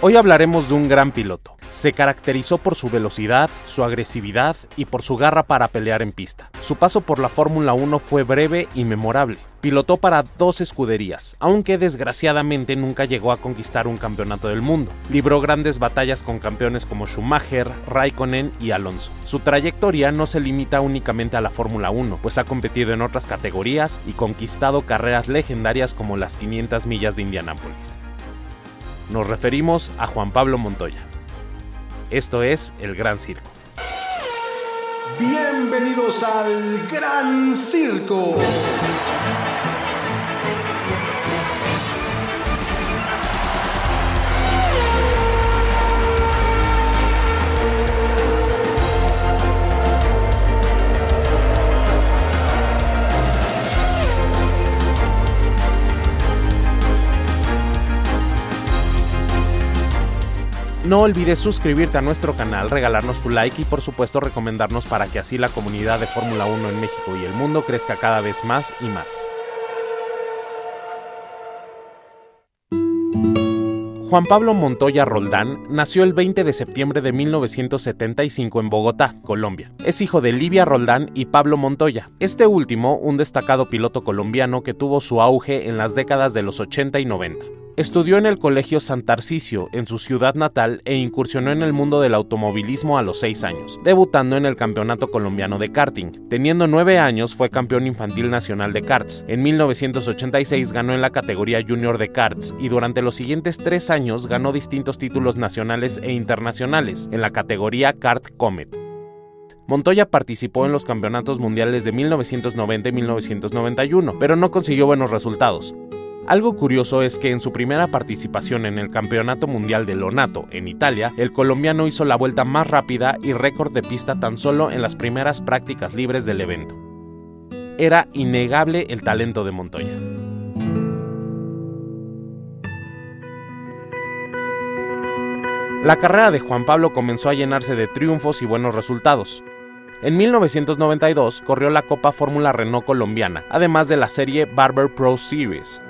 Hoy hablaremos de un gran piloto. Se caracterizó por su velocidad, su agresividad y por su garra para pelear en pista. Su paso por la Fórmula 1 fue breve y memorable. Pilotó para dos escuderías, aunque desgraciadamente nunca llegó a conquistar un campeonato del mundo. Libró grandes batallas con campeones como Schumacher, Raikkonen y Alonso. Su trayectoria no se limita únicamente a la Fórmula 1, pues ha competido en otras categorías y conquistado carreras legendarias como las 500 millas de Indianápolis. Nos referimos a Juan Pablo Montoya. Esto es El Gran Circo. Bienvenidos al Gran Circo. No olvides suscribirte a nuestro canal, regalarnos tu like y por supuesto recomendarnos para que así la comunidad de Fórmula 1 en México y el mundo crezca cada vez más y más. Juan Pablo Montoya Roldán nació el 20 de septiembre de 1975 en Bogotá, Colombia. Es hijo de Livia Roldán y Pablo Montoya, este último un destacado piloto colombiano que tuvo su auge en las décadas de los 80 y 90. Estudió en el Colegio San Tarcisio, en su ciudad natal, e incursionó en el mundo del automovilismo a los 6 años, debutando en el Campeonato Colombiano de Karting. Teniendo 9 años, fue campeón infantil nacional de karts. En 1986 ganó en la categoría junior de karts y durante los siguientes 3 años ganó distintos títulos nacionales e internacionales en la categoría Kart Comet. Montoya participó en los campeonatos mundiales de 1990 y 1991, pero no consiguió buenos resultados. Algo curioso es que en su primera participación en el Campeonato Mundial de Lonato, en Italia, el colombiano hizo la vuelta más rápida y récord de pista tan solo en las primeras prácticas libres del evento. Era innegable el talento de Montoya. La carrera de Juan Pablo comenzó a llenarse de triunfos y buenos resultados. En 1992 corrió la Copa Fórmula Renault colombiana, además de la serie Barber Pro Series.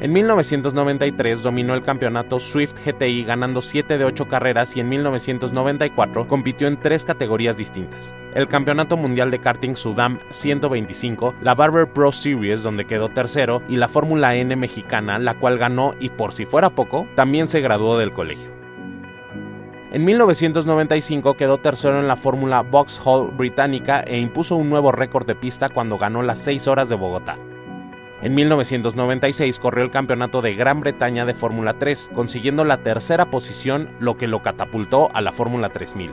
En 1993 dominó el campeonato Swift GTI ganando 7 de 8 carreras y en 1994 compitió en tres categorías distintas. El Campeonato Mundial de Karting Sudam 125, la Barber Pro Series donde quedó tercero y la Fórmula N mexicana la cual ganó y por si fuera poco, también se graduó del colegio. En 1995 quedó tercero en la Fórmula Vauxhall británica e impuso un nuevo récord de pista cuando ganó las 6 horas de Bogotá. En 1996 corrió el campeonato de Gran Bretaña de Fórmula 3, consiguiendo la tercera posición, lo que lo catapultó a la Fórmula 3000.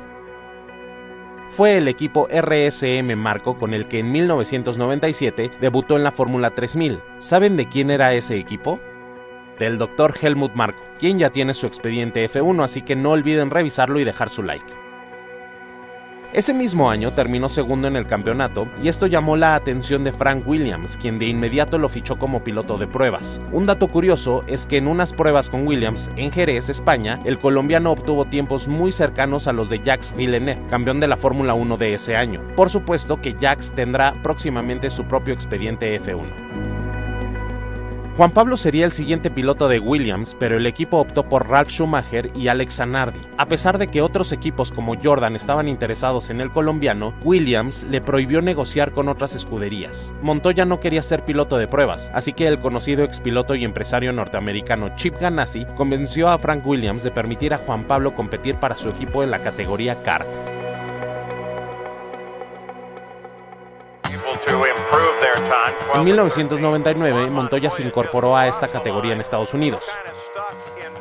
Fue el equipo RSM Marco con el que en 1997 debutó en la Fórmula 3000. ¿Saben de quién era ese equipo? Del Dr. Helmut Marko, quien ya tiene su expediente F1, así que no olviden revisarlo y dejar su like. Ese mismo año terminó segundo en el campeonato y esto llamó la atención de Frank Williams, quien de inmediato lo fichó como piloto de pruebas. Un dato curioso es que en unas pruebas con Williams en Jerez, España, el colombiano obtuvo tiempos muy cercanos a los de Jacques Villeneuve, campeón de la Fórmula 1 de ese año. Por supuesto que Jacques tendrá próximamente su propio expediente F1. Juan Pablo sería el siguiente piloto de Williams, pero el equipo optó por Ralf Schumacher y Alex Zanardi. A pesar de que otros equipos como Jordan estaban interesados en el colombiano, Williams le prohibió negociar con otras escuderías. Montoya no quería ser piloto de pruebas, así que el conocido expiloto y empresario norteamericano Chip Ganassi convenció a Frank Williams de permitir a Juan Pablo competir para su equipo en la categoría kart. En 1999, Montoya se incorporó a esta categoría en Estados Unidos.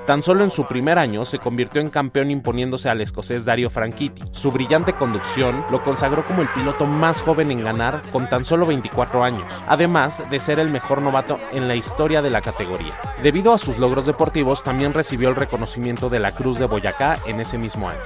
Tan solo en su primer año se convirtió en campeón imponiéndose al escocés Dario Franchitti. Su brillante conducción lo consagró como el piloto más joven en ganar con tan solo 24 años, además de ser el mejor novato en la historia de la categoría. Debido a sus logros deportivos, también recibió el reconocimiento de la Cruz de Boyacá en ese mismo año.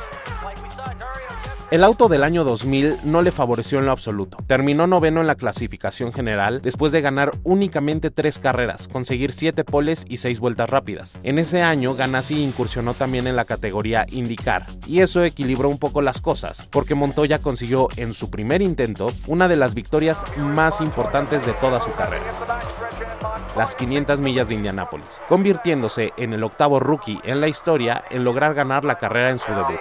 El auto del año 2000 no le favoreció en lo absoluto. Terminó noveno en la clasificación general después de ganar únicamente tres carreras, conseguir siete poles y seis vueltas rápidas. En ese año, Ganassi incursionó también en la categoría IndyCar, y eso equilibró un poco las cosas, porque Montoya consiguió en su primer intento una de las victorias más importantes de toda su carrera las 500 millas de Indianápolis, convirtiéndose en el octavo rookie en la historia en lograr ganar la carrera en su debut.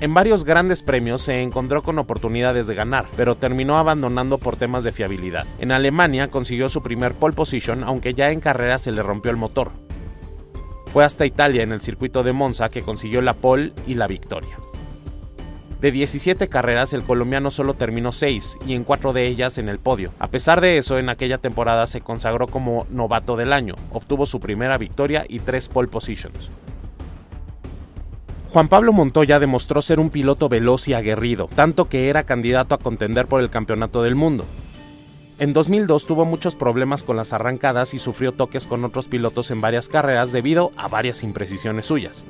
En varios grandes premios se encontró con oportunidades de ganar, pero terminó abandonando por temas de fiabilidad. En Alemania consiguió su primer pole position, aunque ya en carrera se le rompió el motor. Fue hasta Italia en el circuito de Monza que consiguió la pole y la victoria. De 17 carreras, el colombiano solo terminó 6 y en 4 de ellas en el podio. A pesar de eso, en aquella temporada se consagró como novato del año, obtuvo su primera victoria y 3 pole positions. Juan Pablo Montoya demostró ser un piloto veloz y aguerrido, tanto que era candidato a contender por el campeonato del mundo. En 2002 tuvo muchos problemas con las arrancadas y sufrió toques con otros pilotos en varias carreras debido a varias imprecisiones suyas.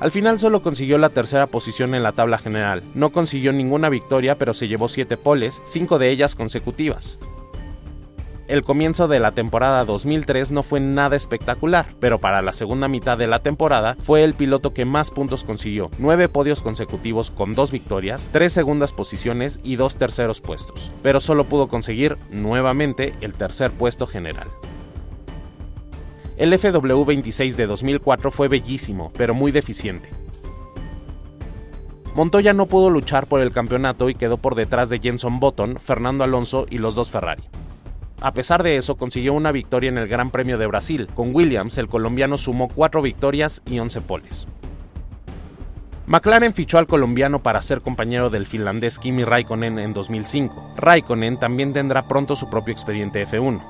Al final solo consiguió la tercera posición en la tabla general. No consiguió ninguna victoria, pero se llevó 7 poles, 5 de ellas consecutivas. El comienzo de la temporada 2003 no fue nada espectacular, pero para la segunda mitad de la temporada fue el piloto que más puntos consiguió, 9 podios consecutivos con 2 victorias, 3 segundas posiciones y 2 terceros puestos, pero solo pudo conseguir nuevamente el tercer puesto general. El FW26 de 2004 fue bellísimo, pero muy deficiente. Montoya no pudo luchar por el campeonato y quedó por detrás de Jenson Button, Fernando Alonso y los dos Ferrari. A pesar de eso, consiguió una victoria en el Gran Premio de Brasil. Con Williams, el colombiano sumó 4 victorias y 11 poles. McLaren fichó al colombiano para ser compañero del finlandés Kimi Raikkonen en 2005. Raikkonen también tendrá pronto su propio expediente F1.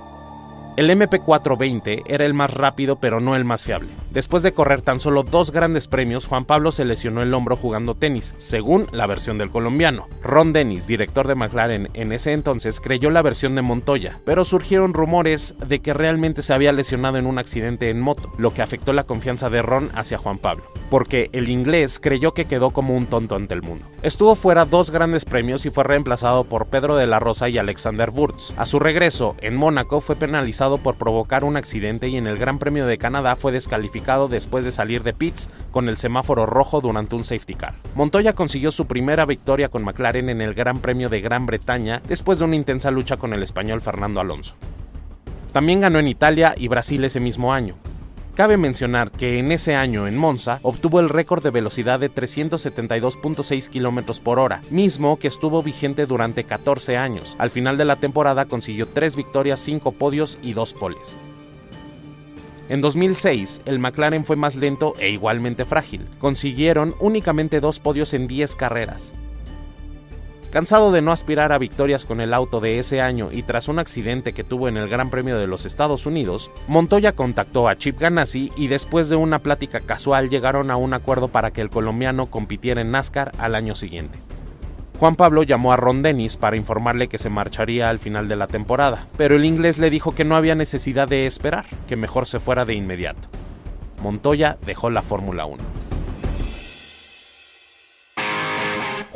El MP420 era el más rápido pero no el más fiable. Después de correr tan solo dos grandes premios, Juan Pablo se lesionó el hombro jugando tenis, según la versión del colombiano. Ron Dennis, director de McLaren en ese entonces, creyó la versión de Montoya, pero surgieron rumores de que realmente se había lesionado en un accidente en moto, lo que afectó la confianza de Ron hacia Juan Pablo, porque el inglés creyó que quedó como un tonto ante el mundo. Estuvo fuera dos grandes premios y fue reemplazado por Pedro de la Rosa y Alexander Wurz. A su regreso en Mónaco fue penalizado por provocar un accidente y en el Gran Premio de Canadá fue descalificado después de salir de pits con el semáforo rojo durante un safety car. Montoya consiguió su primera victoria con McLaren en el Gran Premio de Gran Bretaña después de una intensa lucha con el español Fernando Alonso. También ganó en Italia y Brasil ese mismo año. Cabe mencionar que en ese año en Monza obtuvo el récord de velocidad de 372.6 km por hora, mismo que estuvo vigente durante 14 años. Al final de la temporada consiguió 3 victorias, 5 podios y 2 poles. En 2006, el McLaren fue más lento e igualmente frágil. Consiguieron únicamente 2 podios en 10 carreras. Cansado de no aspirar a victorias con el auto de ese año y tras un accidente que tuvo en el Gran Premio de los Estados Unidos, Montoya contactó a Chip Ganassi y después de una plática casual llegaron a un acuerdo para que el colombiano compitiera en NASCAR al año siguiente. Juan Pablo llamó a Ron Dennis para informarle que se marcharía al final de la temporada, pero el inglés le dijo que no había necesidad de esperar, que mejor se fuera de inmediato. Montoya dejó la Fórmula 1.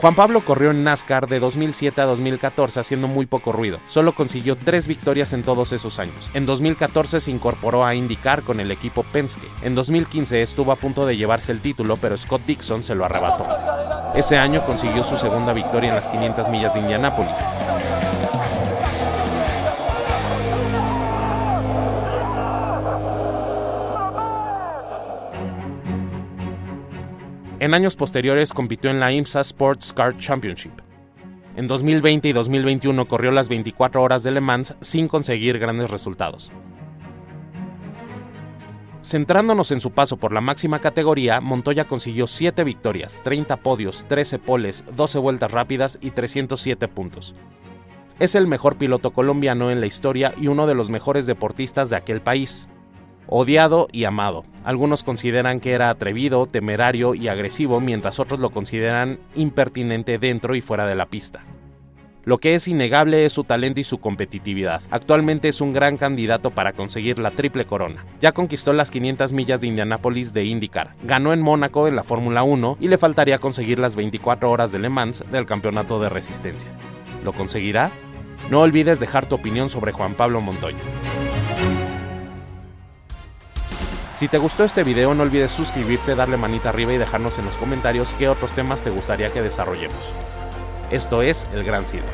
Juan Pablo corrió en NASCAR de 2007 a 2014 haciendo muy poco ruido. Solo consiguió tres victorias en todos esos años. En 2014 se incorporó a IndyCar con el equipo Penske. En 2015 estuvo a punto de llevarse el título, pero Scott Dixon se lo arrebató. Ese año consiguió su segunda victoria en las 500 millas de Indianápolis. En años posteriores compitió en la IMSA Sports Car Championship. En 2020 y 2021 corrió las 24 horas de Le Mans sin conseguir grandes resultados. Centrándonos en su paso por la máxima categoría, Montoya consiguió 7 victorias, 30 podios, 13 poles, 12 vueltas rápidas y 307 puntos. Es el mejor piloto colombiano en la historia y uno de los mejores deportistas de aquel país. Odiado y amado. Algunos consideran que era atrevido, temerario y agresivo, mientras otros lo consideran impertinente dentro y fuera de la pista. Lo que es innegable es su talento y su competitividad. Actualmente es un gran candidato para conseguir la triple corona. Ya conquistó las 500 millas de Indianápolis de IndyCar, ganó en Mónaco en la Fórmula 1 y le faltaría conseguir las 24 horas de Le Mans del campeonato de resistencia. ¿Lo conseguirá? No olvides dejar tu opinión sobre Juan Pablo Montoya. Si te gustó este video no olvides suscribirte, darle manita arriba y dejarnos en los comentarios qué otros temas te gustaría que desarrollemos. Esto es El Gran Circo.